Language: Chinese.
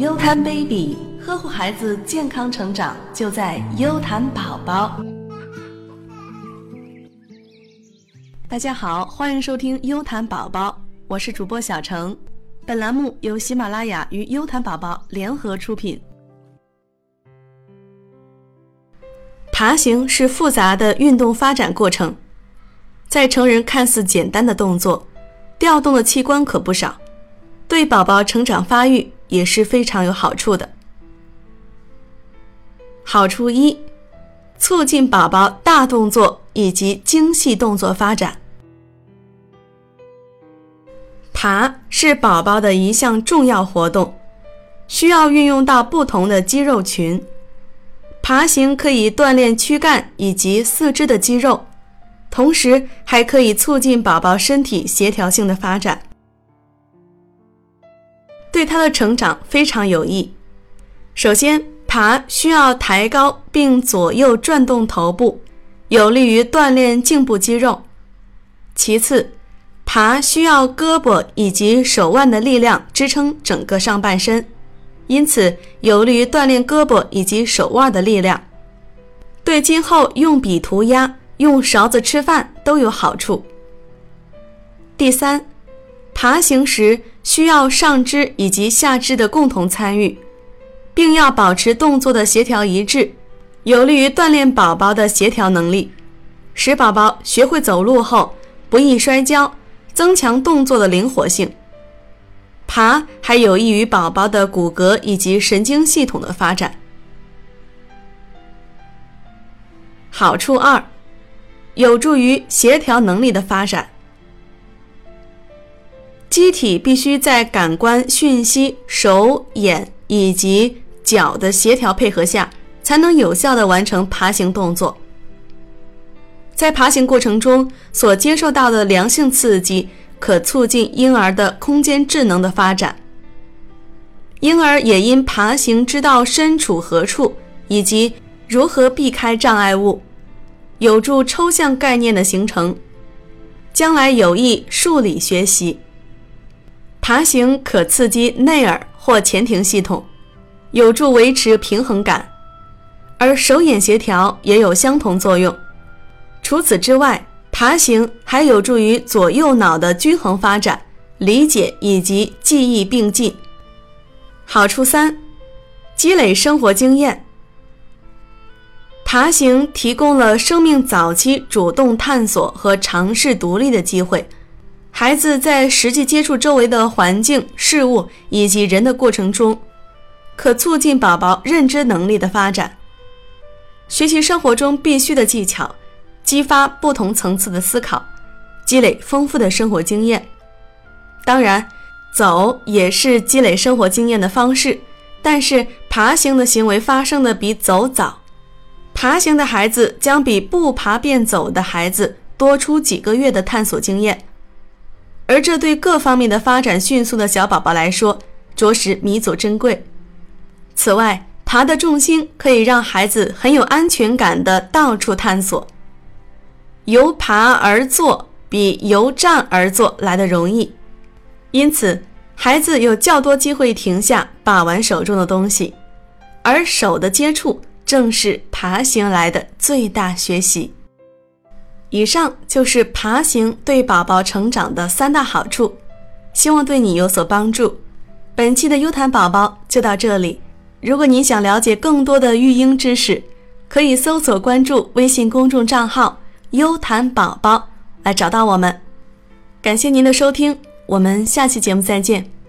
优谈 baby，呵护孩子健康成长就在优谈宝宝。大家好，欢迎收听优谈宝宝，我是主播小程。本栏目由喜马拉雅与优谈宝宝联合出品。爬行是复杂的运动发展过程，在成人看似简单的动作，调动的器官可不少，对宝宝成长发育也是非常有好处的。好处一，促进宝宝大动作以及精细动作发展。爬是宝宝的一项重要活动，需要运用到不同的肌肉群。爬行可以锻炼躯干以及四肢的肌肉，同时还可以促进宝宝身体协调性的发展，对他的成长非常有益。首先，爬需要抬高并左右转动头部，有利于锻炼颈部肌肉。其次，爬需要胳膊以及手腕的力量支撑整个上半身。因此，有利于锻炼胳膊以及手腕的力量，对今后用笔涂鸦、用勺子吃饭都有好处。第三，爬行时需要上肢以及下肢的共同参与，并要保持动作的协调一致，有利于锻炼宝宝的协调能力，使宝宝学会走路后不易摔跤，增强动作的灵活性。爬还有益于宝宝的骨骼以及神经系统的发展。好处二，有助于协调能力的发展。机体必须在感官讯息、手、眼以及脚的协调配合下，才能有效地完成爬行动作。在爬行过程中所接受到的良性刺激。可促进婴儿的空间智能的发展。婴儿也因爬行知道身处何处以及如何避开障碍物，有助抽象概念的形成，将来有益数理学习。爬行可刺激内耳或前庭系统，有助维持平衡感，而手眼协调也有相同作用。除此之外。爬行还有助于左右脑的均衡发展、理解以及记忆并进。好处三，积累生活经验。爬行提供了生命早期主动探索和尝试独立的机会。孩子在实际接触周围的环境、事物以及人的过程中，可促进宝宝认知能力的发展，学习生活中必须的技巧。激发不同层次的思考，积累丰富的生活经验。当然，走也是积累生活经验的方式，但是爬行的行为发生的比走早。爬行的孩子将比不爬便走的孩子多出几个月的探索经验，而这对各方面的发展迅速的小宝宝来说，着实弥足珍贵。此外，爬的重心可以让孩子很有安全感的到处探索。由爬而坐比由站而坐来的容易，因此孩子有较多机会停下把玩手中的东西，而手的接触正是爬行来的最大学习。以上就是爬行对宝宝成长的三大好处，希望对你有所帮助。本期的优谈宝宝就到这里，如果你想了解更多的育婴知识，可以搜索关注微信公众账号。优谈宝宝来找到我们，感谢您的收听，我们下期节目再见。